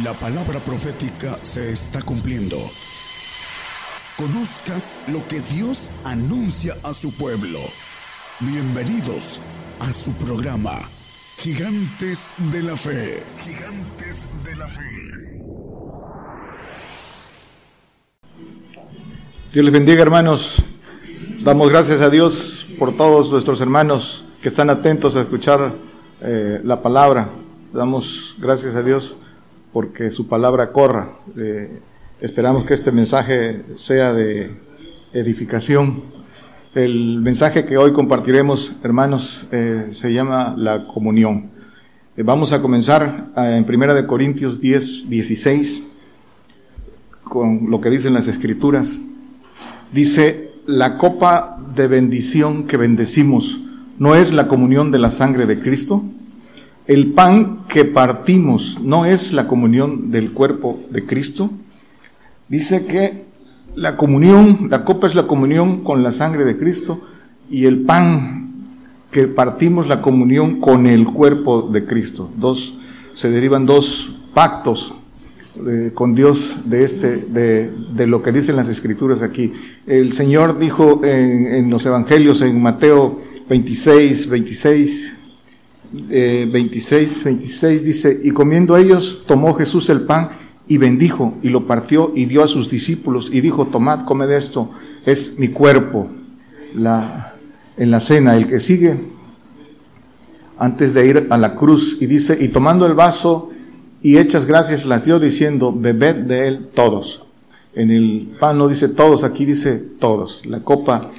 La palabra profética se está cumpliendo. Conozca lo que Dios anuncia a su pueblo. Bienvenidos a su programa, Gigantes de la Fe. Gigantes de la Fe. Dios les bendiga hermanos. Damos gracias a Dios por todos nuestros hermanos que están atentos a escuchar eh, la palabra. Damos gracias a Dios porque su palabra corra. Eh, esperamos que este mensaje sea de edificación. El mensaje que hoy compartiremos, hermanos, eh, se llama la comunión. Eh, vamos a comenzar en Primera de Corintios 10, 16, con lo que dicen las Escrituras. Dice, la copa de bendición que bendecimos, ¿no es la comunión de la sangre de Cristo? El pan que partimos no es la comunión del cuerpo de Cristo. Dice que la comunión, la copa es la comunión con la sangre de Cristo y el pan que partimos la comunión con el cuerpo de Cristo. Dos, se derivan dos pactos eh, con Dios de este, de, lo que dicen las escrituras aquí. El Señor dijo en, los evangelios en Mateo 26, 26, 26, eh, 26 dice, y comiendo ellos, tomó Jesús el pan y bendijo y lo partió y dio a sus discípulos y dijo, tomad, comed esto, es mi cuerpo. En la cena, el que sigue, antes de ir a la cruz, y dice, y tomando el vaso y hechas gracias las dio diciendo, bebed de él todos. En el pan no dice todos, aquí dice todos. La copa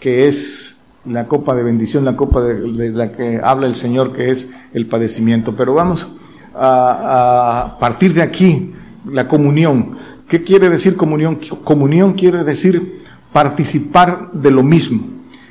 que es la copa de bendición, la copa de, la que habla el Señor, que es el padecimiento. Pero vamos a, partir de aquí, la comunión. ¿Qué quiere decir comunión? Comunión quiere decir participar de lo mismo.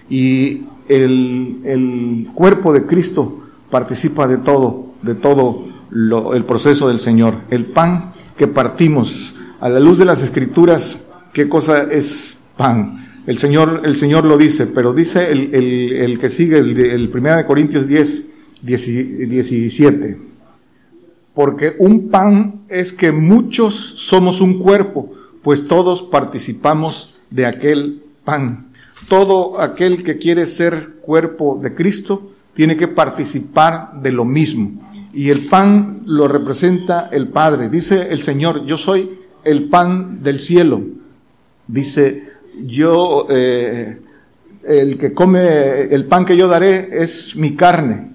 Y el, el cuerpo de Cristo participa de todo, de todo lo, el proceso del Señor. El pan que partimos a la luz de las escrituras, ¿qué cosa es pan? El Señor, el Señor lo dice, pero dice el, el, el que sigue, el, el 1 de Corintios 10, 17. Porque un pan es que muchos somos un cuerpo, pues todos participamos de aquel pan. Todo aquel que quiere ser cuerpo de Cristo tiene que participar de lo mismo. Y el pan lo representa el Padre. Dice el Señor, yo soy el pan del cielo. Dice yo, eh, el que come, el pan que yo daré es mi carne.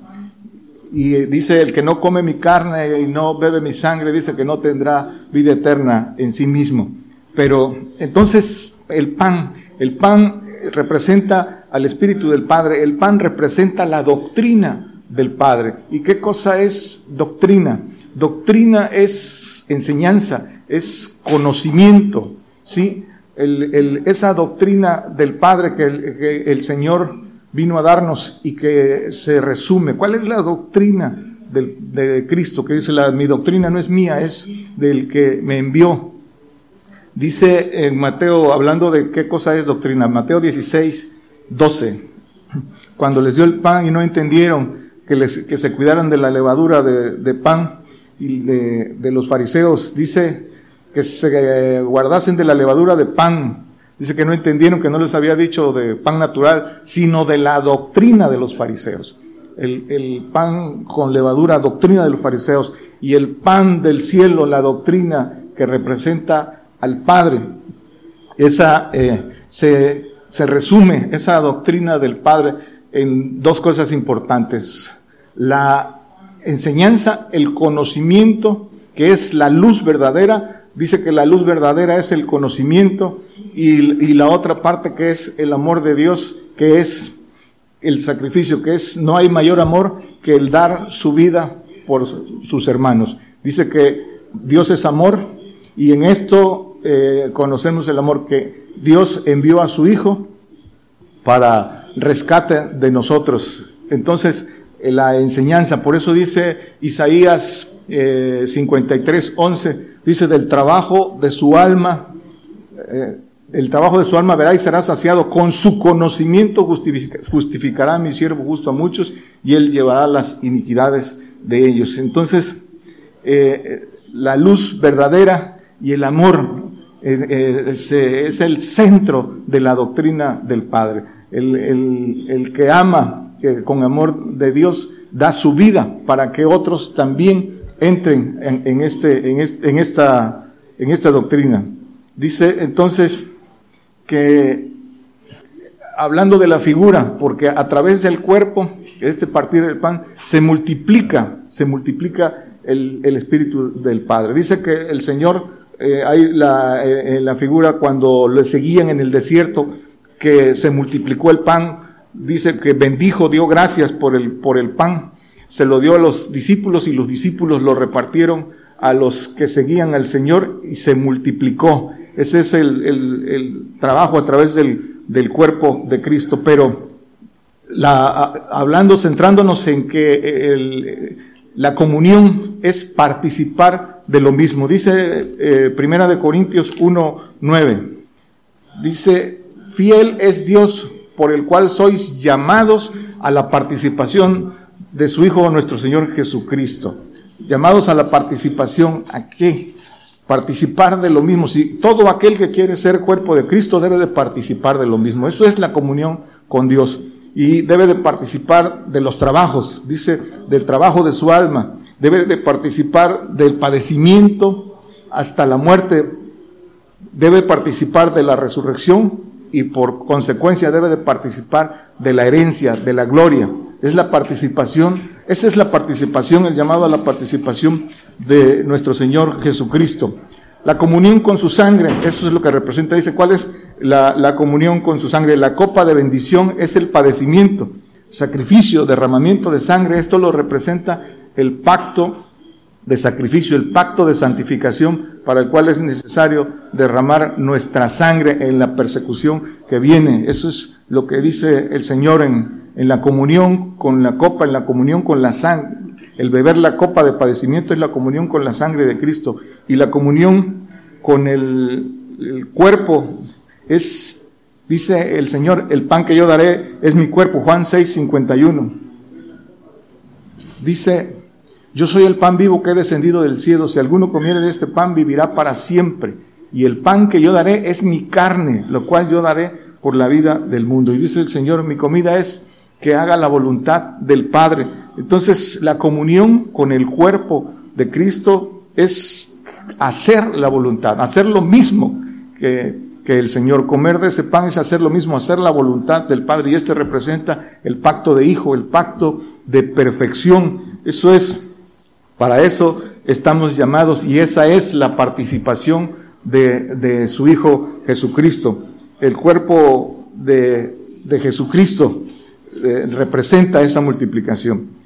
Y dice, el que no come mi carne y no bebe mi sangre, dice que no tendrá vida eterna en sí mismo. Pero entonces el pan, el pan representa al Espíritu del Padre, el pan representa la doctrina del Padre. ¿Y qué cosa es doctrina? Doctrina es enseñanza, es conocimiento, ¿sí? Esa doctrina del Padre que el, Señor vino a darnos y que se resume. ¿Cuál es la doctrina de, Cristo? Que dice, la, mi doctrina no es mía, es del que me envió. Dice en Mateo, hablando de qué cosa es doctrina, Mateo 16, 12, cuando les dio el pan y no entendieron que, les, que se cuidaran de la levadura de, pan y de los fariseos, dice que se guardasen de la levadura de pan. Dice que no entendieron que no les había dicho de pan natural, sino de la doctrina de los fariseos. El, pan con levadura, doctrina de los fariseos, y el pan del cielo, la doctrina que representa al Padre. Esa eh, se, se resume, esa doctrina del Padre, en dos cosas importantes. La enseñanza, el conocimiento, que es la luz verdadera, Dice que la luz verdadera es el conocimiento y, la otra parte que es el amor de Dios, que es el sacrificio, que es no hay mayor amor que el dar su vida por sus hermanos. Dice que Dios es amor y en esto eh, conocemos el amor que Dios envió a su Hijo para rescate de nosotros. Entonces, la enseñanza, por eso dice Isaías 53, eh, 11, dice del trabajo de su alma, eh, el trabajo de su alma verá y será saciado, con su conocimiento justificará a mi siervo justo a muchos y él llevará las iniquidades de ellos. Entonces, eh, la luz verdadera y el amor eh, eh, es, el centro de la doctrina del Padre. El, que ama que con amor de Dios da su vida para que otros también entren en, este, en, en, esta, en esta doctrina. Dice entonces que, hablando de la figura, porque a través del cuerpo, este partir del pan, se multiplica, se multiplica el, espíritu del Padre. Dice que el Señor eh, hay la, eh, en la figura cuando le seguían en el desierto, que se multiplicó el pan, dice que bendijo, dio gracias por el, por el pan, se lo dio a los discípulos y los discípulos lo repartieron a los que seguían al Señor y se multiplicó. Ese es el, trabajo a través del, cuerpo de Cristo, pero la, hablando, centrándonos en que la comunión es participar de lo mismo. Dice eh, Primera de Corintios 1, 9. Dice, fiel es Dios por el cual sois llamados a la participación de su Hijo nuestro Señor Jesucristo. Llamados a la participación, ¿a qué? Participar de lo mismo. Si todo aquel que quiere ser cuerpo de Cristo debe de participar de lo mismo. Eso es la comunión con Dios. Y debe de participar de los trabajos, dice, del trabajo de su alma debe de participar del padecimiento hasta la muerte, debe participar de la resurrección y por consecuencia debe de participar de la herencia, de la gloria. Es la participación, esa es la participación, el llamado a la participación de nuestro Señor Jesucristo. La comunión con su sangre, eso es lo que representa. Dice, ¿cuál es la, la comunión con su sangre? La copa de bendición es el padecimiento, sacrificio, derramamiento de sangre. Esto lo representa el pacto de sacrificio, el pacto de santificación para el cual es necesario derramar nuestra sangre en la persecución que viene. Eso es lo que dice el Señor en, en la comunión con la copa, en la comunión con la sangre. El beber la copa de padecimiento es la comunión con la sangre de Cristo y la comunión con el, el cuerpo es, dice el Señor, el pan que yo daré es mi cuerpo, Juan 6, 51. Dice yo soy el pan vivo que he descendido del cielo. Si alguno comiere de este pan, vivirá para siempre. Y el pan que yo daré es mi carne, lo cual yo daré por la vida del mundo. Y dice el Señor, mi comida es que haga la voluntad del Padre. Entonces, la comunión con el cuerpo de Cristo es hacer la voluntad, hacer lo mismo que, que el Señor. Comer de ese pan es hacer lo mismo, hacer la voluntad del Padre. Y este representa el pacto de hijo, el pacto de perfección. Eso es para eso estamos llamados y esa es la participación de, su Hijo Jesucristo. El cuerpo de, Jesucristo eh, representa esa multiplicación.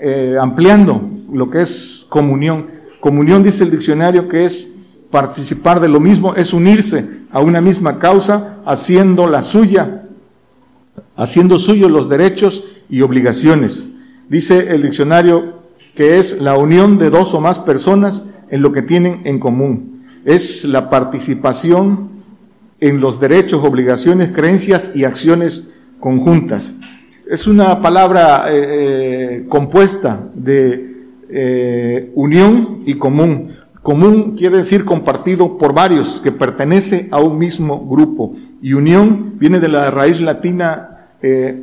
Eh, ampliando lo que es comunión. Comunión dice el diccionario que es participar de lo mismo, es unirse a una misma causa, haciendo la suya, haciendo suyo los derechos y obligaciones. Dice el diccionario que es la unión de dos o más personas en lo que tienen en común. Es la participación en los derechos, obligaciones, creencias y acciones conjuntas. Es una palabra eh, eh, compuesta de eh, unión y común. Común quiere decir compartido por varios, que pertenece a un mismo grupo. Y unión viene de la raíz latina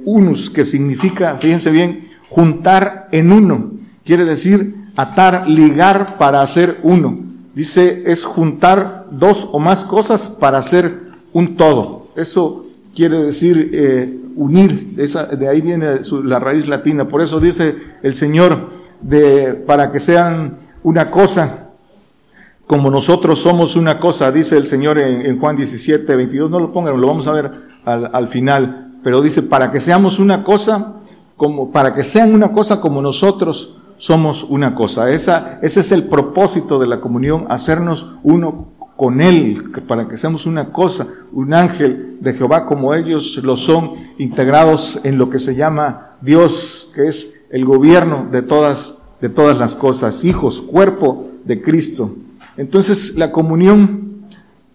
unus, que significa, fíjense bien, juntar en uno. Quiere decir atar, ligar para hacer uno. Dice, es juntar dos o más cosas para hacer un todo. Eso quiere decir eh, unir. De ahí viene la raíz latina. Por eso dice el Señor, de, para que sean una cosa, como nosotros somos una cosa, dice el Señor en, Juan 17, 22, no lo pongan, lo vamos a ver al, al, final, pero dice, para que seamos una cosa, como, para que sean una cosa como nosotros somos una cosa. Esa, ese es el propósito de la comunión, hacernos uno con Él, para que seamos una cosa, un ángel de Jehová como ellos lo son, integrados en lo que se llama Dios, que es el gobierno de todas, de todas las cosas, hijos, cuerpo de Cristo. Entonces la comunión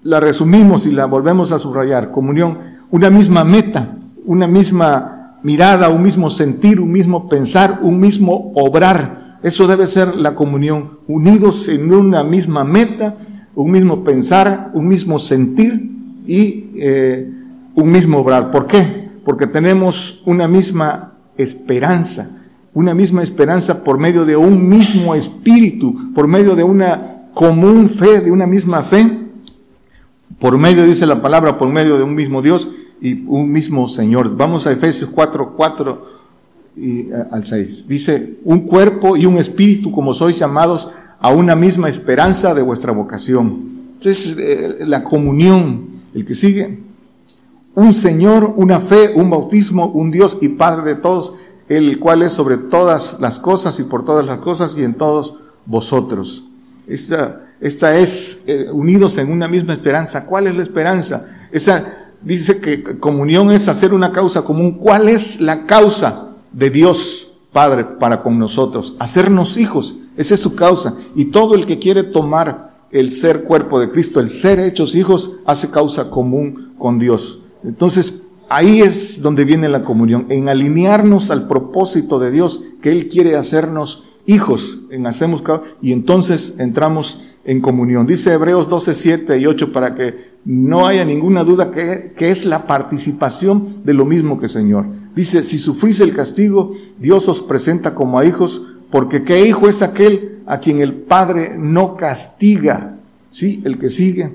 la resumimos y la volvemos a subrayar. Comunión, una misma meta, una misma mirada, un mismo sentir, un mismo pensar, un mismo obrar. Eso debe ser la comunión, unidos en una misma meta, un mismo pensar, un mismo sentir y eh, un mismo obrar. ¿Por qué? Porque tenemos una misma esperanza, una misma esperanza por medio de un mismo espíritu, por medio de una común fe, de una misma fe, por medio, dice la palabra, por medio de un mismo Dios y un mismo Señor. Vamos a Efesios 4, 4 y, al 6. Dice, un cuerpo y un espíritu como sois llamados a una misma esperanza de vuestra vocación. Entonces, eh, la comunión, el que sigue, un Señor, una fe, un bautismo, un Dios y Padre de todos, el cual es sobre todas las cosas y por todas las cosas y en todos vosotros. Esta, esta es eh, unidos en una misma esperanza. ¿Cuál es la esperanza? Esa dice que comunión es hacer una causa común. ¿Cuál es la causa de Dios Padre para con nosotros? Hacernos hijos. Esa es su causa. Y todo el que quiere tomar el ser cuerpo de Cristo, el ser hechos hijos, hace causa común con Dios. Entonces, ahí es donde viene la comunión, en alinearnos al propósito de Dios, que Él quiere hacernos hijos, en hacemos y entonces entramos en comunión. Dice Hebreos 12, 7 y 8 para que no haya ninguna duda que, que, es la participación de lo mismo que Señor. Dice, si sufrís el castigo, Dios os presenta como a hijos, porque qué hijo es aquel a quien el Padre no castiga. Sí, el que sigue.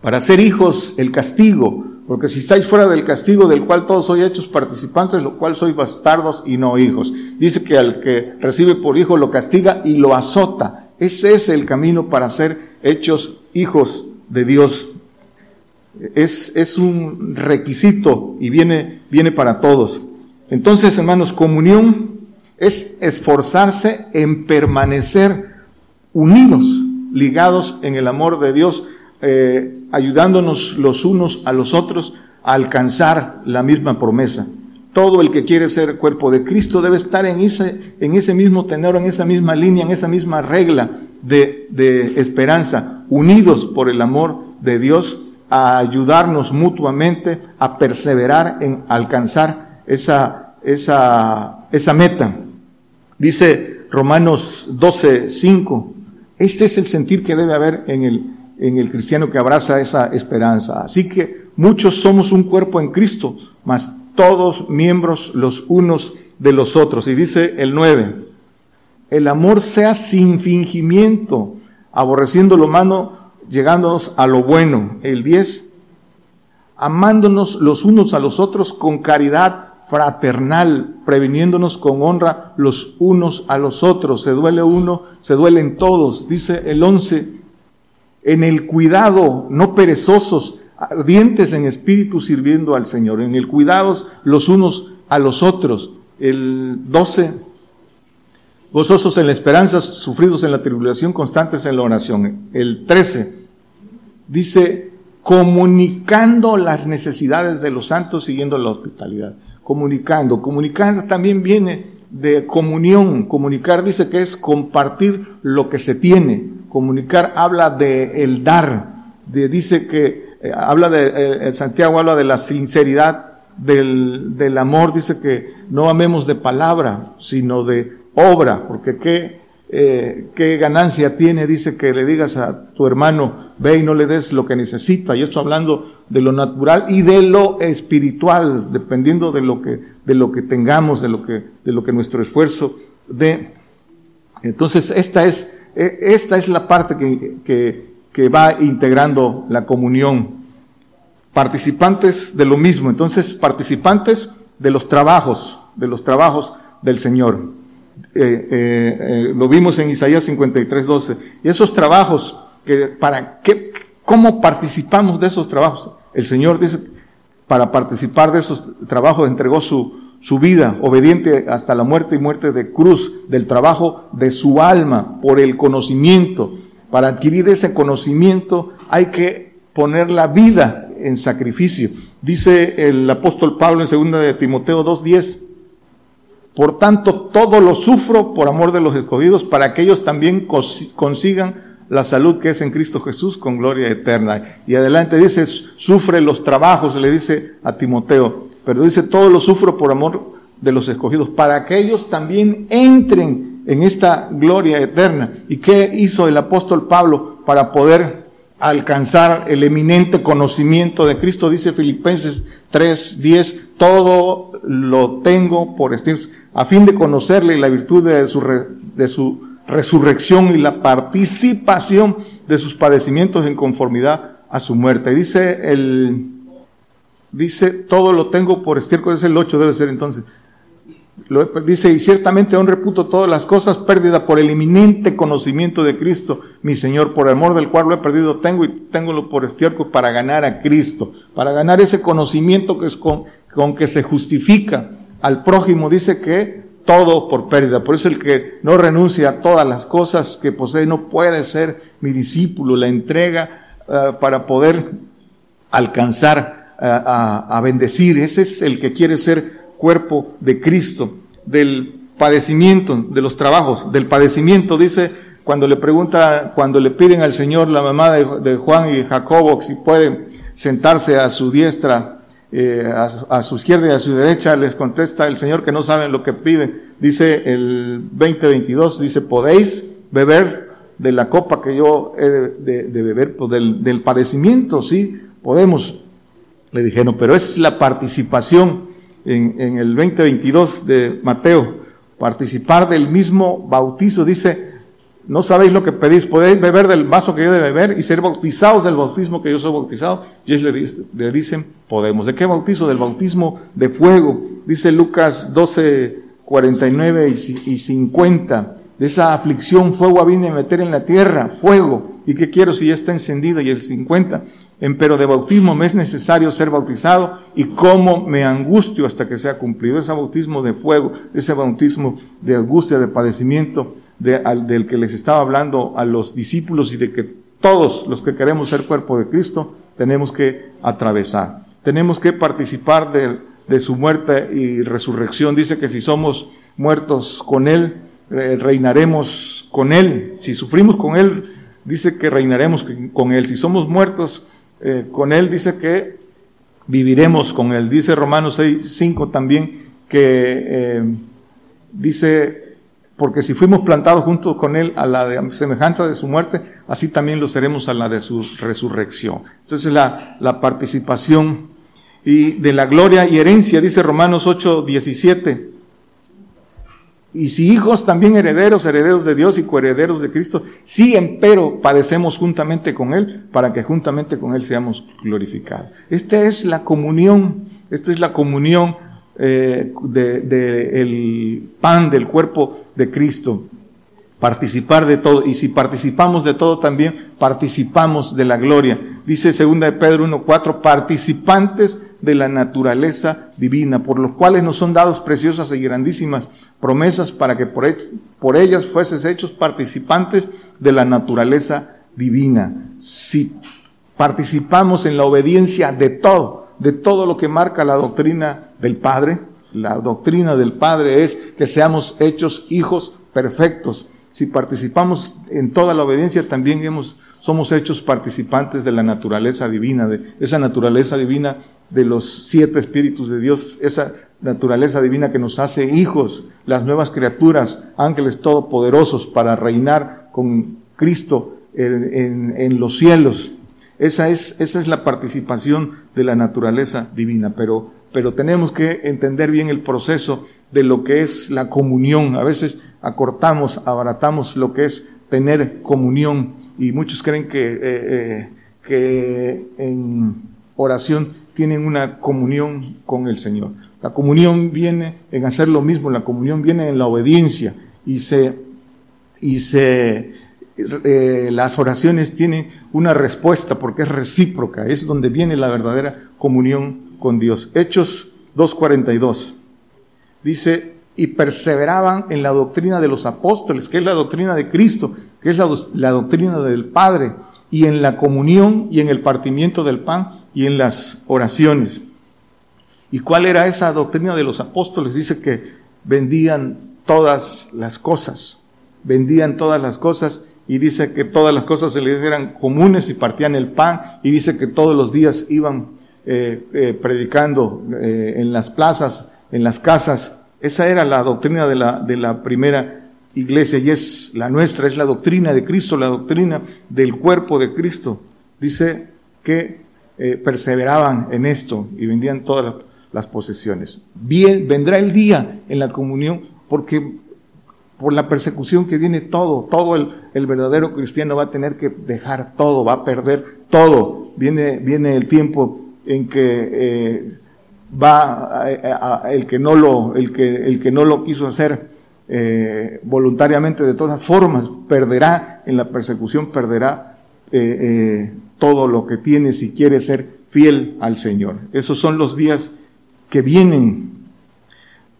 Para ser hijos, el castigo. Porque si estáis fuera del castigo del cual todos sois hechos participantes, lo cual sois bastardos y no hijos. Dice que al que recibe por hijo lo castiga y lo azota. Ese es el camino para ser hechos hijos de Dios. Es, es un requisito y viene, viene para todos. Entonces, hermanos, comunión es esforzarse en permanecer unidos, ligados en el amor de Dios, eh, ayudándonos los unos a los otros a alcanzar la misma promesa. Todo el que quiere ser cuerpo de Cristo debe estar en ese, en ese mismo tenor, en esa misma línea, en esa misma regla de, de esperanza, unidos por el amor de Dios, a ayudarnos mutuamente a perseverar en alcanzar esa, esa, esa meta. Dice Romanos 12, 5. Este es el sentir que debe haber en el, en el cristiano que abraza esa esperanza. Así que muchos somos un cuerpo en Cristo, mas todos miembros los unos de los otros. Y dice el 9, el amor sea sin fingimiento, aborreciendo lo malo, llegándonos a lo bueno. El 10, amándonos los unos a los otros con caridad fraternal, previniéndonos con honra los unos a los otros. Se duele uno, se duelen todos. Dice el 11, en el cuidado, no perezosos, ardientes en espíritu sirviendo al Señor, en el cuidados los unos a los otros. El 12, gozosos en la esperanza, sufridos en la tribulación, constantes en la oración. El 13, dice, comunicando las necesidades de los santos, siguiendo la hospitalidad. Comunicando. Comunicar también viene de comunión. Comunicar dice que es compartir lo que se tiene. Comunicar habla de el dar. De, dice que eh, habla de, eh, Santiago habla de la sinceridad del, del, amor, dice que no amemos de palabra, sino de obra, porque qué, eh, qué ganancia tiene, dice que le digas a tu hermano, ve y no le des lo que necesita, y esto hablando de lo natural y de lo espiritual, dependiendo de lo que, de lo que tengamos, de lo que, de lo que nuestro esfuerzo dé. Entonces, esta es, esta es la parte que, que, que va integrando la comunión. Participantes de lo mismo, entonces participantes de los trabajos, de los trabajos del Señor. Eh, eh, eh, lo vimos en Isaías 53, 12. Y esos trabajos, que, ¿para qué, cómo participamos de esos trabajos? El Señor dice, para participar de esos trabajos entregó su, su vida, obediente hasta la muerte y muerte de cruz, del trabajo de su alma, por el conocimiento, para adquirir ese conocimiento hay que poner la vida en sacrificio. Dice el apóstol Pablo en 2 de Timoteo 2.10, por tanto todo lo sufro por amor de los escogidos para que ellos también consigan la salud que es en Cristo Jesús con gloria eterna. Y adelante dice, sufre los trabajos, le dice a Timoteo, pero dice, todo lo sufro por amor de los escogidos, para que ellos también entren en esta gloria eterna. ¿Y qué hizo el apóstol Pablo para poder alcanzar el eminente conocimiento de Cristo? Dice Filipenses 3, 10, todo lo tengo por estir, a fin de conocerle la virtud de su, de su resurrección y la participación de sus padecimientos en conformidad a su muerte. Dice el, dice, todo lo tengo por estiércol, es el 8, debe ser entonces. Dice, y ciertamente aún reputo todas las cosas pérdida por el eminente conocimiento de Cristo, mi Señor, por amor del cual lo he perdido, tengo y tengo por estiércol para ganar a Cristo, para ganar ese conocimiento que es con, con que se justifica al prójimo, dice que todo por pérdida. Por eso el que no renuncia a todas las cosas que posee no puede ser mi discípulo. La entrega uh, para poder alcanzar uh, a, a bendecir. Ese es el que quiere ser cuerpo de Cristo. Del padecimiento, de los trabajos, del padecimiento, dice cuando le pregunta, cuando le piden al Señor, la mamá de, Juan y Jacobo, si puede sentarse a su diestra eh, a, su izquierda y a su derecha, les contesta el Señor que no saben lo que piden. Dice el 2022, dice, podéis beber de la copa que yo he de, de, beber, pues del, del, padecimiento, sí, podemos. Le dijeron, pero es la participación en, el 2022 de Mateo, participar del mismo bautizo, dice, no sabéis lo que pedís, podéis beber del vaso que yo de beber y ser bautizados del bautismo que yo soy bautizado. Y ellos le, dicen, podemos. ¿De qué bautizo? Del bautismo de fuego. Dice Lucas 12, 49 y 50. De esa aflicción, fuego vine a meter en la tierra, fuego. ¿Y qué quiero si ya está encendido? Y el 50. Pero de bautismo me es necesario ser bautizado y cómo me angustio hasta que sea cumplido. Ese bautismo de fuego, ese bautismo de angustia, de padecimiento, del que les estaba hablando a los discípulos y de que todos los que queremos ser cuerpo de Cristo tenemos que atravesar. Tenemos que participar de, de su muerte y resurrección. Dice que si somos muertos con Él, eh, reinaremos con Él. Si sufrimos con Él, dice que reinaremos con Él. Si somos muertos eh, con Él, dice que viviremos con Él. Dice Romanos 6, 5 también que eh, dice porque si fuimos plantados juntos con Él a la de, semejanza de su muerte, así también lo seremos a la de su resurrección. Entonces la, la participación y de la gloria y herencia, dice Romanos 8, 17. Y si hijos también herederos, herederos de Dios y coherederos de Cristo, sí empero padecemos juntamente con Él, para que juntamente con Él seamos glorificados. Esta es la comunión, esta es la comunión eh, de, de, el pan del cuerpo de Cristo. Participar de todo. Y si participamos de todo también, participamos de la gloria. Dice segunda de Pedro 1.4, participantes de la naturaleza divina, por los cuales nos son dados preciosas y grandísimas promesas para que por, por ellas fueses hechos participantes de la naturaleza divina. Si participamos en la obediencia de todo, de todo lo que marca la doctrina del Padre. La doctrina del Padre es que seamos hechos hijos perfectos. Si participamos en toda la obediencia, también hemos, somos hechos participantes de la naturaleza divina, de esa naturaleza divina de los siete espíritus de Dios, esa naturaleza divina que nos hace hijos, las nuevas criaturas, ángeles todopoderosos para reinar con Cristo en, en, los cielos. Esa es, esa es la participación de la naturaleza divina, pero tenemos que entender bien el proceso de lo que es la comunión. A veces acortamos, abaratamos lo que es tener comunión y muchos creen que, eh, eh, que en oración tienen una comunión con el Señor. La comunión viene en hacer lo mismo, la comunión viene en la obediencia y se, y se eh, las oraciones tienen una respuesta porque es recíproca, es donde viene la verdadera comunión con Dios. Hechos 2.42 dice, y perseveraban en la doctrina de los apóstoles, que es la doctrina de Cristo, que es la, doctrina del Padre, y en la comunión y en el partimiento del pan y en las oraciones. ¿Y cuál era esa doctrina de los apóstoles? Dice que vendían todas las cosas, vendían todas las cosas y dice que todas las cosas se les eran comunes y partían el pan y dice que todos los días iban eh, eh, predicando eh, en las plazas, en las casas. Esa era la doctrina de la, de la primera iglesia y es la nuestra, es la doctrina de Cristo, la doctrina del cuerpo de Cristo. Dice que eh, perseveraban en esto y vendían todas las posesiones. Bien, vendrá el día en la comunión porque por la persecución que viene todo, todo el, verdadero cristiano va a tener que dejar todo, va a perder todo. Viene, viene el tiempo en que eh, va el que no lo, el que, el que no lo quiso hacer eh, voluntariamente de todas formas, perderá en la persecución, perderá eh, todo lo que tiene si quiere ser fiel al Señor. Esos son los días que vienen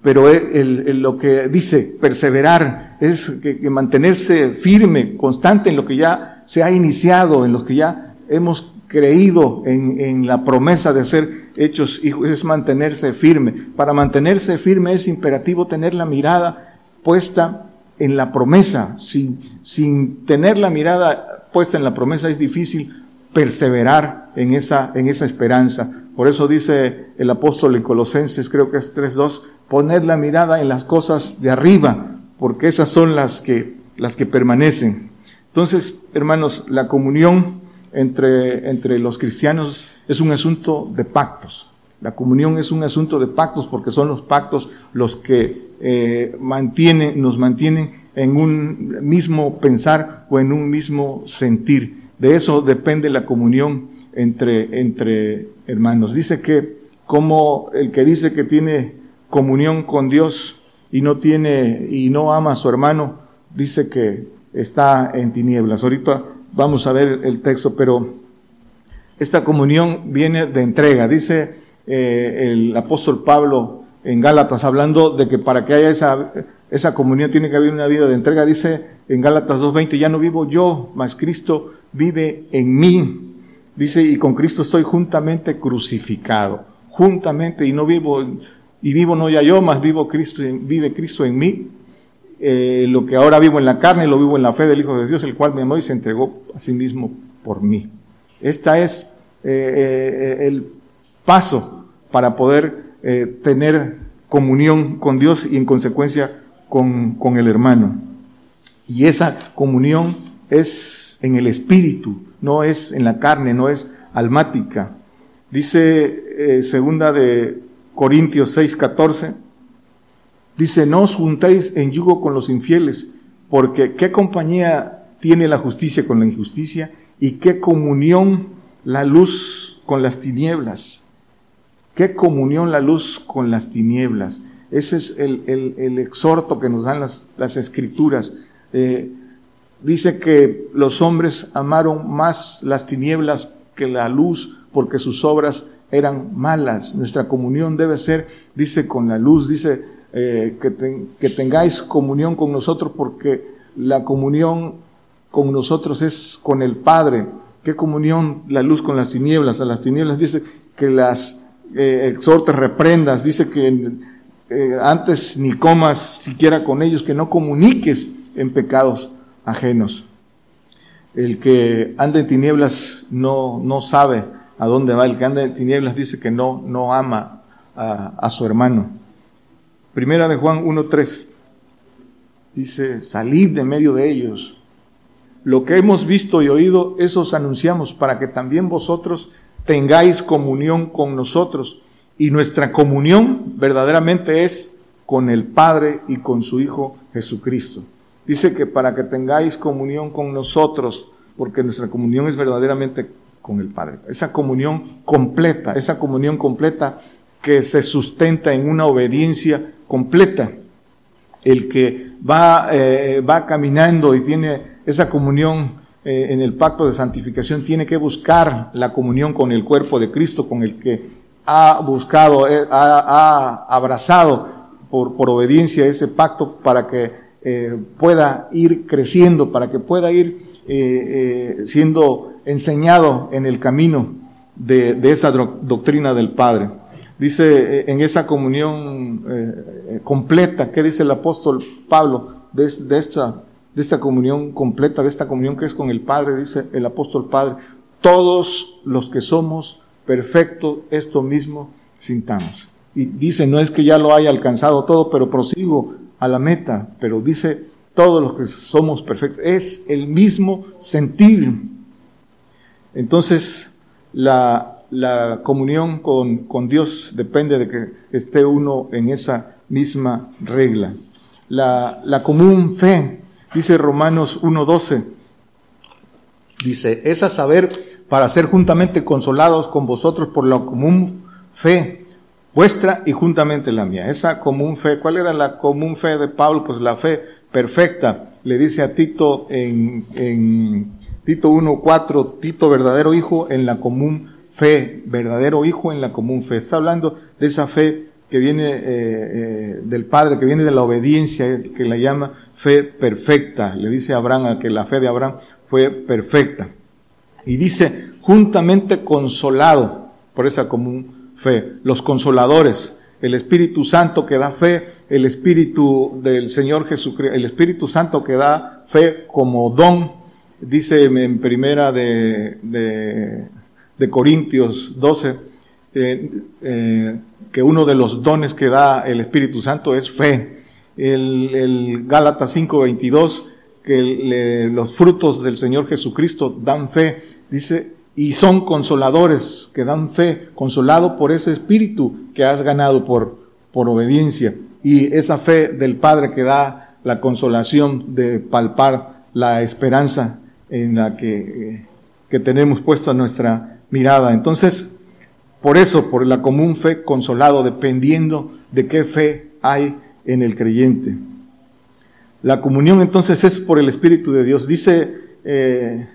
pero el, lo que dice perseverar es que, mantenerse firme, constante en lo que ya se ha iniciado, en lo que ya hemos creído en, en, la promesa de ser hechos hijos, es mantenerse firme. Para mantenerse firme es imperativo tener la mirada puesta en la promesa. Sin, sin tener la mirada puesta en la promesa es difícil perseverar en esa, en esa esperanza. Por eso dice el apóstol en Colosenses, creo que es 3.2, poner la mirada en las cosas de arriba, porque esas son las que, las que permanecen. Entonces, hermanos, la comunión entre, entre los cristianos es un asunto de pactos. La comunión es un asunto de pactos porque son los pactos los que eh, mantienen, nos mantienen en un mismo pensar o en un mismo sentir. De eso depende la comunión entre, entre hermanos. Dice que como el que dice que tiene comunión con Dios y no tiene y no ama a su hermano, dice que está en tinieblas. Ahorita vamos a ver el texto, pero esta comunión viene de entrega. Dice eh, el apóstol Pablo en Gálatas, hablando de que para que haya esa, esa comunión tiene que haber una vida de entrega. Dice en Gálatas 2.20, ya no vivo yo, mas Cristo vive en mí. Dice, y con Cristo estoy juntamente crucificado, juntamente, y no vivo y vivo no ya yo, más vivo Cristo, vive Cristo en mí. Eh, lo que ahora vivo en la carne, lo vivo en la fe del Hijo de Dios, el cual me amó y se entregó a sí mismo por mí. Esta es eh, eh, el paso para poder tener comunión con Dios y en consecuencia con, con el hermano. Y esa comunión es en el espíritu, no es en la carne, no es almática. Dice segunda de Corintios 6, 14, dice, no os juntéis en yugo con los infieles, porque qué compañía tiene la justicia con la injusticia y qué comunión la luz con las tinieblas. Qué comunión la luz con las tinieblas. Ese es el, exhorto que nos dan las, las escrituras. Eh, dice que los hombres amaron más las tinieblas que la luz porque sus obras eran malas. Nuestra comunión debe ser, dice, con la luz, dice, eh, que, tengáis comunión con nosotros porque la comunión con nosotros es con el Padre. ¿Qué comunión la luz con las tinieblas? A las tinieblas dice que las eh, exhortes, reprendas, dice que eh, antes ni comas siquiera con ellos, que no comuniques en pecados ajenos. El que anda en tinieblas no, no sabe a dónde va. El que anda en tinieblas dice que no, no ama a, su hermano. Primera de Juan 1.3 dice, salid de medio de ellos. Lo que hemos visto y oído, eso os anunciamos para que también vosotros tengáis comunión con nosotros. Y nuestra comunión verdaderamente es con el Padre y con su Hijo Jesucristo. Dice que para que tengáis comunión con nosotros, porque nuestra comunión es verdaderamente con el Padre. Esa comunión completa, esa comunión completa que se sustenta en una obediencia completa. El que va, eh, va caminando y tiene esa comunión eh, en el pacto de santificación tiene que buscar la comunión con el cuerpo de Cristo, con el que ha buscado, eh, ha, abrazado por, por, obediencia ese pacto para que pueda ir creciendo, para que pueda ir siendo enseñado en el camino de, esa doctrina del Padre. Dice eh, en esa comunión eh, eh, completa, ¿qué dice el apóstol Pablo de, esta, de esta comunión completa, de esta comunión que es con el Padre? Dice el apóstol Padre, todos los que somos perfectos, esto mismo sintamos. Y dice, no es que ya lo haya alcanzado todo, pero prosigo a la meta, pero dice todos los que somos perfectos, es el mismo sentir. Entonces, la, la comunión con, con, Dios depende de que esté uno en esa misma regla. La, la común fe, dice Romanos 1.12, dice, es a saber para ser juntamente consolados con vosotros por la común fe vuestra y juntamente la mía. Esa común fe, ¿cuál era la común fe de Pablo? Pues la fe perfecta. Le dice a Tito en, en Tito 1.4, Tito verdadero hijo en la común fe, verdadero hijo en la común fe. Está hablando de esa fe que viene eh, eh, del Padre, que viene de la obediencia, que la llama fe perfecta. Le dice a Abraham que la fe de Abraham fue perfecta. Y dice, juntamente consolado por esa común fe. Los consoladores, el Espíritu Santo que da fe, el Espíritu del Señor Jesucristo, el Espíritu Santo que da fe como don, dice en primera de, de, Corintios 12, eh, eh, que uno de los dones que da el Espíritu Santo es fe. El, el Gálatas 5:22, que los frutos del Señor Jesucristo dan fe, dice, y son consoladores que dan fe, consolado por ese espíritu que has ganado por, por obediencia y esa fe del Padre que da la consolación de palpar la esperanza en la que, que tenemos puesta nuestra mirada. Entonces, por eso, por la común fe, consolado, dependiendo de qué fe hay en el creyente. La comunión entonces es por el Espíritu de Dios. Dice eh,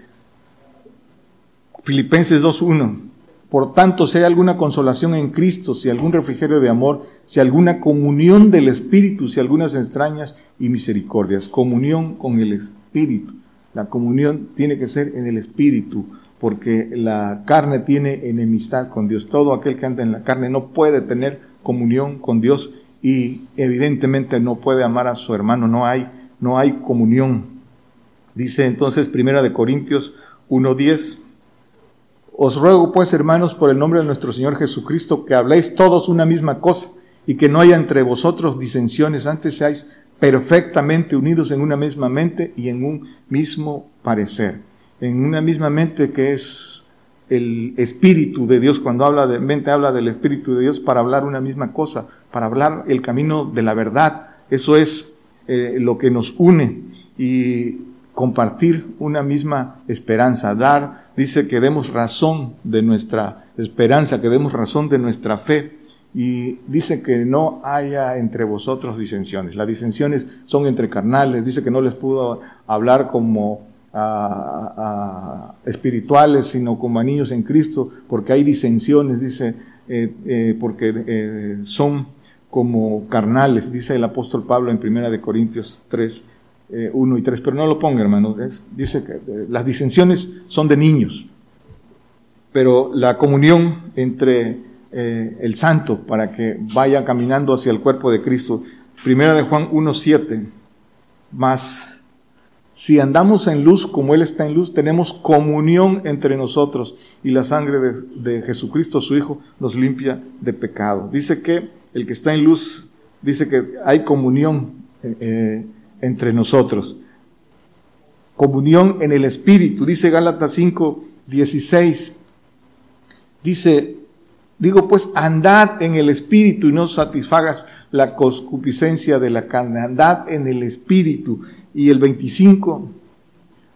Filipenses 2.1. Por tanto, si hay alguna consolación en Cristo, si algún refrigerio de amor, si alguna comunión del Espíritu, si algunas extrañas y misericordias. Comunión con el Espíritu. La comunión tiene que ser en el Espíritu, porque la carne tiene enemistad con Dios. Todo aquel que anda en la carne no puede tener comunión con Dios y evidentemente no puede amar a su hermano. No hay, no hay comunión. Dice entonces Primera de Corintios 1.10, os ruego pues, hermanos, por el nombre de nuestro Señor Jesucristo, que habléis todos una misma cosa y que no haya entre vosotros disensiones, antes seáis perfectamente unidos en una misma mente y en un mismo parecer. En una misma mente que es el Espíritu de Dios. Cuando habla de mente, habla del Espíritu de Dios para hablar una misma cosa, para hablar el camino de la verdad. Eso es eh, lo que nos une y compartir una misma esperanza, dar dice que demos razón de nuestra esperanza, que demos razón de nuestra fe. Y dice que no haya entre vosotros disensiones. Las disensiones son entre carnales. Dice que no les pudo hablar como espirituales, sino como a niños en Cristo, porque hay disensiones, dice, eh, eh, porque eh, son como carnales, dice el apóstol Pablo en Primera de Corintios 3, 1 eh, y 3, pero no lo ponga, hermano. dice que las disensiones son de niños, pero la comunión entre el santo para que vaya caminando hacia el cuerpo de Cristo. Primera de Juan 1.7, más si andamos en luz como Él está en luz, tenemos comunión entre nosotros y la sangre de, Jesucristo, su Hijo, nos limpia de pecado. Dice que el que está en luz, dice que hay comunión entre nosotros. Comunión en el Espíritu, dice Gálatas 5, 16. Dice, digo pues, andad en el Espíritu y no satisfagas la concupiscencia de la carne, andad en el Espíritu. Y el 25,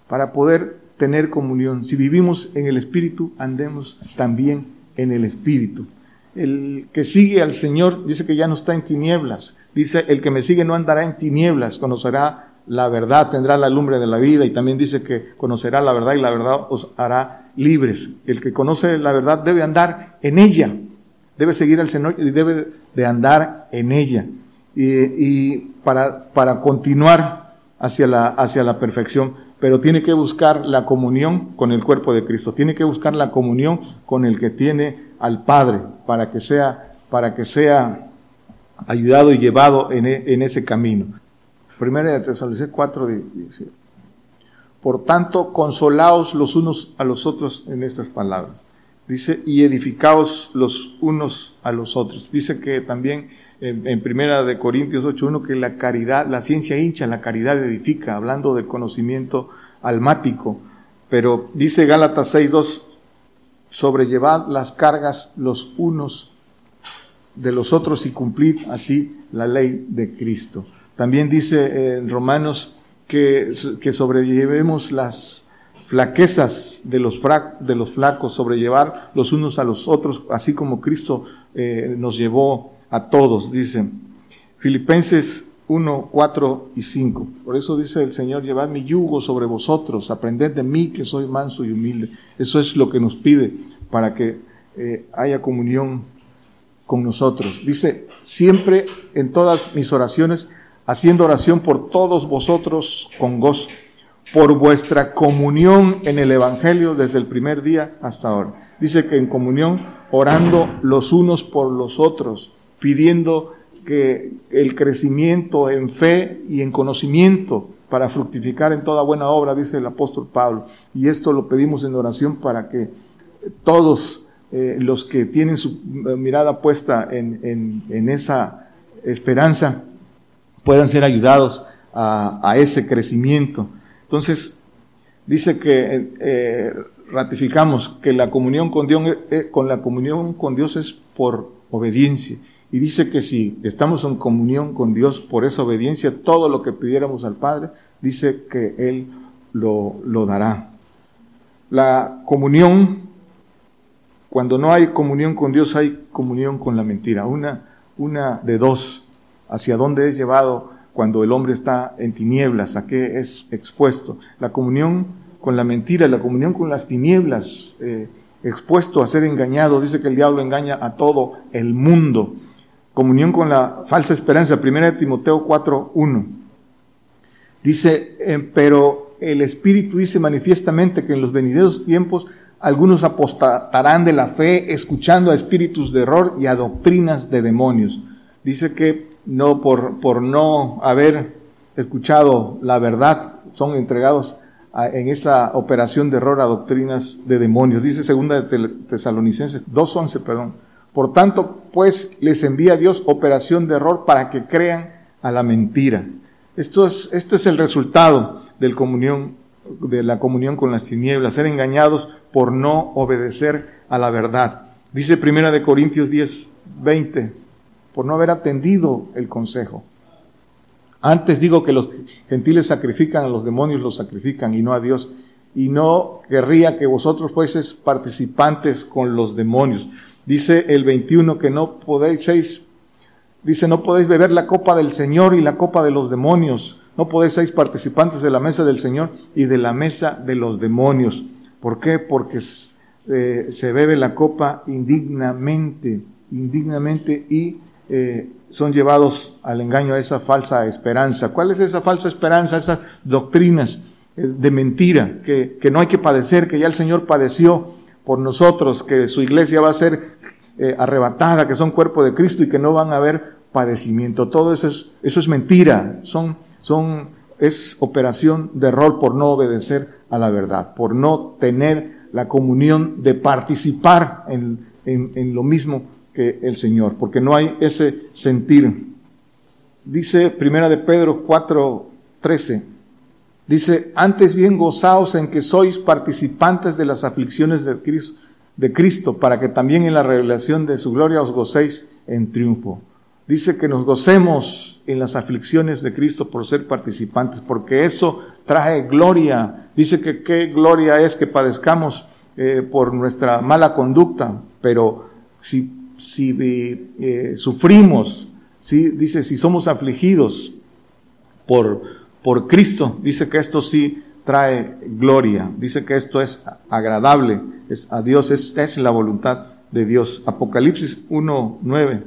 para poder tener comunión, si vivimos en el Espíritu, andemos también en el Espíritu. El que sigue al Señor dice que ya no está en tinieblas, Dice, el que me sigue no andará en tinieblas, conocerá la verdad, tendrá la lumbre de la vida y también dice que conocerá la verdad y la verdad os hará libres. El que conoce la verdad debe andar en ella, debe seguir al Señor y debe de andar en ella. Y, para, para continuar hacia la, hacia la perfección, pero tiene que buscar la comunión con el cuerpo de Cristo, tiene que buscar la comunión con el que tiene al Padre para que sea, para que sea ayudado y llevado en, e, en ese camino. Primera de Tesalonicenses 4 dice, por tanto, consolaos los unos a los otros en estas palabras. Dice, y edificaos los unos a los otros. Dice que también en, Primera de Corintios 8.1 que la caridad, la ciencia hincha, la caridad edifica, hablando del conocimiento almático. Pero dice Gálatas 6.2, sobrellevad las cargas los unos de los otros y cumplid así la ley de Cristo. También dice en Romanos que, que sobrellevemos las flaquezas de los, de los flacos, sobrellevar los unos a los otros, así como Cristo eh, nos llevó a todos, dice Filipenses 1, 4 y 5. Por eso dice el Señor, llevad mi yugo sobre vosotros, aprended de mí que soy manso y humilde. Eso es lo que nos pide para que eh, haya comunión con nosotros. Dice, siempre en todas mis oraciones, haciendo oración por todos vosotros con gozo por vuestra comunión en el Evangelio desde el primer día hasta ahora. Dice que en comunión, orando los unos por los otros, pidiendo que el crecimiento en fe y en conocimiento para fructificar en toda buena obra, dice el apóstol Pablo. Y esto lo pedimos en oración para que todos eh, los que tienen su mirada puesta en, en, esa esperanza puedan ser ayudados a, ese crecimiento entonces, dice que eh, ratificamos que la comunión con Dios, eh, con la comunión con Dios es por obediencia. Y dice que si estamos en comunión con Dios por esa obediencia, todo lo que pidiéramos al Padre, dice que Él lo, lo dará. La comunión, cuando no hay comunión con Dios, hay comunión con la mentira. Una, una de dos, hacia dónde es llevado cuando el hombre está en tinieblas, a qué es expuesto. La comunión con la mentira, la comunión con las tinieblas, eh, expuesto a ser engañado. Dice que el diablo engaña a todo el mundo. Comunión con la falsa esperanza. Primera de Timoteo 4.1. Dice, eh, pero el Espíritu dice manifiestamente que en los venideros tiempos algunos apostatarán de la fe escuchando a espíritus de error y a doctrinas de demonios. Dice que no por, por no haber escuchado la verdad, son entregados en esta operación de error a doctrinas de demonios. Dice segunda de Tesalonicenses 2.11, perdón. Por tanto, pues les envía Dios operación de error para que crean a la mentira. Esto es, esto es el resultado del comunión, de la comunión con las tinieblas, ser engañados por no obedecer a la verdad. Dice primera de Corintios 10, 20, por no haber atendido el consejo. Antes digo que los gentiles sacrifican a los demonios, los sacrifican y no a Dios. Y no querría que vosotros fueseis participantes con los demonios. Dice el 21 que no podéis, dice no podéis beber la copa del Señor y la copa de los demonios. No podéis ser participantes de la mesa del Señor y de la mesa de los demonios. ¿Por qué? Porque eh, se bebe la copa indignamente, indignamente y eh, son llevados al engaño a esa falsa esperanza. ¿Cuál es esa falsa esperanza? Esas doctrinas eh, de mentira, que, que, no hay que padecer, que ya el Señor padeció por nosotros, que su iglesia va a ser eh, arrebatada, que son cuerpo de Cristo y que no van a haber padecimiento. Todo eso es, eso es mentira, son, son, es operación de error por no obedecer a la verdad, por no tener la comunión de participar en, en, en lo mismo el Señor, porque no hay ese sentir. Dice Primera de Pedro 4:13, dice, antes bien gozaos en que sois participantes de las aflicciones de Cristo, de Cristo, para que también en la revelación de su gloria os gocéis en triunfo. Dice que nos gocemos en las aflicciones de Cristo por ser participantes, porque eso trae gloria. Dice que qué gloria es que padezcamos eh, por nuestra mala conducta, pero si si eh, sufrimos, ¿sí? dice, si somos afligidos por, por Cristo, dice que esto sí trae gloria, dice que esto es agradable es, a Dios, es la voluntad de Dios. Apocalipsis 1.9.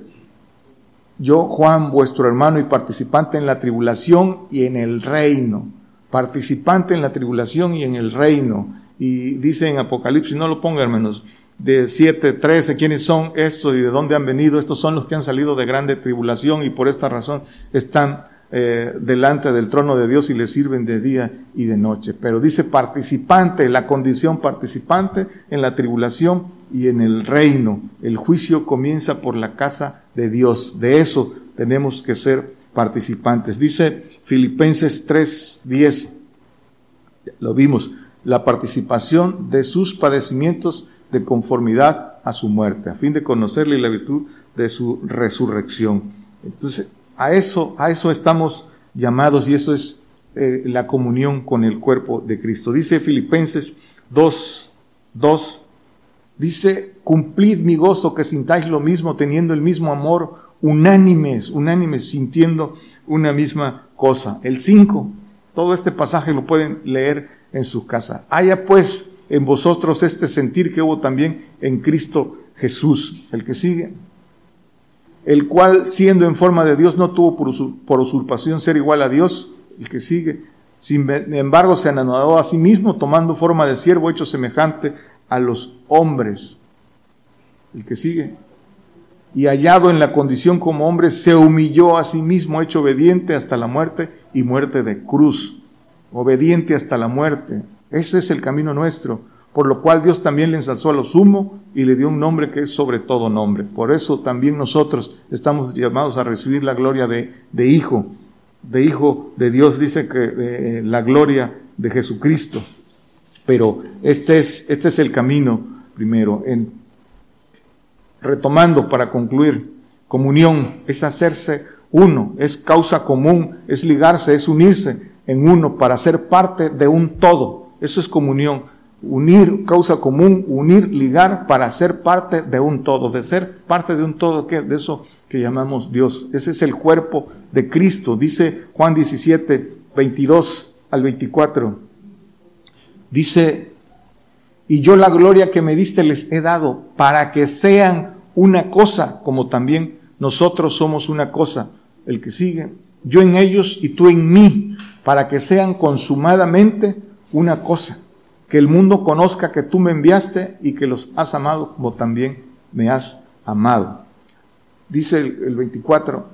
Yo, Juan, vuestro hermano y participante en la tribulación y en el reino. Participante en la tribulación y en el reino. Y dice en Apocalipsis, no lo ponga hermanos, de 7, 13, quiénes son estos y de dónde han venido. Estos son los que han salido de grande tribulación y por esta razón están eh, delante del trono de Dios y le sirven de día y de noche. Pero dice participante, la condición participante en la tribulación y en el reino. El juicio comienza por la casa de Dios. De eso tenemos que ser participantes. Dice Filipenses 3:10, lo vimos, la participación de sus padecimientos de conformidad a su muerte, a fin de conocerle la virtud de su resurrección. Entonces, a eso, a eso estamos llamados y eso es eh, la comunión con el cuerpo de Cristo. Dice Filipenses 2, 2, dice, cumplid mi gozo, que sintáis lo mismo, teniendo el mismo amor, unánimes, unánimes, sintiendo una misma cosa. El 5, todo este pasaje lo pueden leer en su casa. Haya pues en vosotros este sentir que hubo también en Cristo Jesús. El que sigue el cual siendo en forma de Dios no tuvo por, usurpación ser igual a Dios, el que sigue, sin embargo se anonadó a sí mismo tomando forma de siervo hecho semejante a los hombres, el que sigue, y hallado en la condición como hombre se humilló a sí mismo hecho obediente hasta la muerte y muerte de cruz, obediente hasta la muerte, ese es el camino nuestro, por lo cual Dios también le ensalzó a lo sumo y le dio un nombre que es sobre todo nombre. Por eso también nosotros estamos llamados a recibir la gloria de, de hijo, de hijo de Dios, dice que eh, la gloria de Jesucristo. Pero este es, este es el camino primero. En, retomando para concluir, comunión es hacerse uno, es causa común, es ligarse, es unirse en uno para ser parte de un todo. Eso es comunión unir, causa común, unir, ligar para ser parte de un todo, de ser parte de un todo, que de eso que llamamos Dios. Ese es el cuerpo de Cristo, dice Juan 17, 22 al 24. Dice, y yo la gloria que me diste les he dado para que sean una cosa, como también nosotros somos una cosa. El que sigue, yo en ellos y tú en mí, para que sean consumadamente una cosa que el mundo conozca que tú me enviaste y que los has amado como también me has amado. Dice el, 24,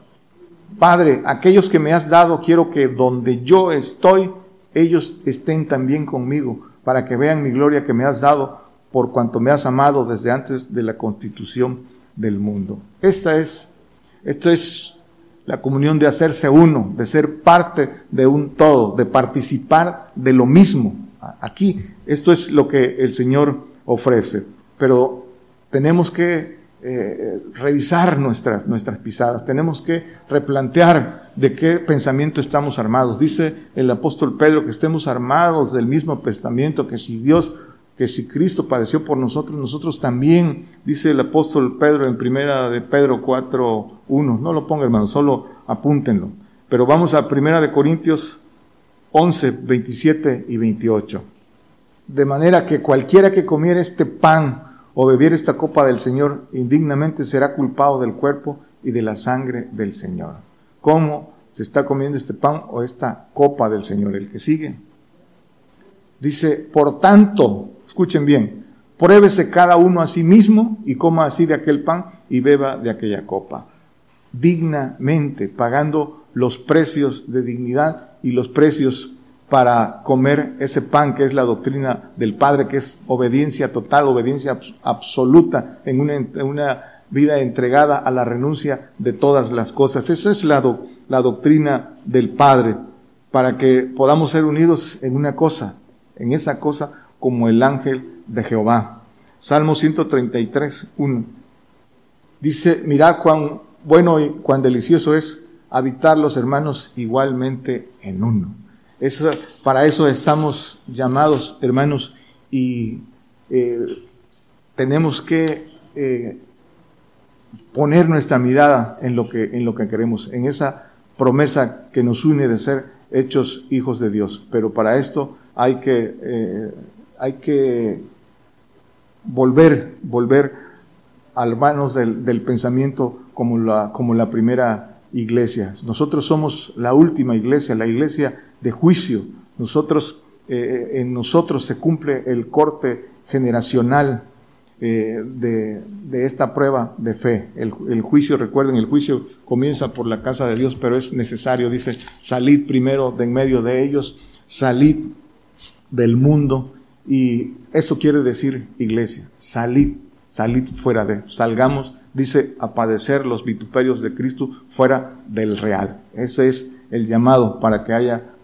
Padre, aquellos que me has dado, quiero que donde yo estoy, ellos estén también conmigo, para que vean mi gloria que me has dado por cuanto me has amado desde antes de la constitución del mundo. Esta es, es la comunión de hacerse uno, de ser parte de un todo, de participar de lo mismo. Aquí esto es lo que el Señor ofrece, pero tenemos que eh, revisar nuestras, nuestras pisadas, tenemos que replantear de qué pensamiento estamos armados. Dice el apóstol Pedro que estemos armados del mismo pensamiento, que si Dios, que si Cristo padeció por nosotros, nosotros también, dice el apóstol Pedro en primera de Pedro 4, 1. No lo ponga hermano, solo apúntenlo. Pero vamos a primera de Corintios 11, 27 y 28 de manera que cualquiera que comiera este pan o bebiera esta copa del Señor indignamente será culpado del cuerpo y de la sangre del Señor. ¿Cómo se está comiendo este pan o esta copa del Señor? El que sigue. Dice, por tanto, escuchen bien, pruébese cada uno a sí mismo y coma así de aquel pan y beba de aquella copa. Dignamente, pagando los precios de dignidad y los precios para comer ese pan que es la doctrina del Padre, que es obediencia total, obediencia absoluta en una, vida entregada a la renuncia de todas las cosas. Esa es la, la doctrina del Padre, para que podamos ser unidos en una cosa, en esa cosa como el ángel de Jehová. Salmo 133, 1. Dice, mirad cuán bueno y cuán delicioso es habitar los hermanos igualmente en uno para eso estamos llamados, hermanos, y eh, tenemos que eh, poner nuestra mirada en lo, que, en lo que queremos, en esa promesa que nos une de ser hechos hijos de Dios. Pero para esto hay que, eh, hay que volver, volver al manos del, del pensamiento como la, como la primera iglesia. Nosotros somos la última iglesia, la iglesia de juicio. Nosotros, eh, en nosotros se cumple el corte generacional. eh, de, esta prueba de fe. El, el, juicio, recuerden, el juicio comienza por la casa de Dios, pero es necesario, dice, salid primero de en medio de ellos, salid del mundo, y eso quiere decir, iglesia, salid, salid fuera de, salgamos, dice, a padecer los vituperios de Cristo fuera del real. Ese es el llamado para que haya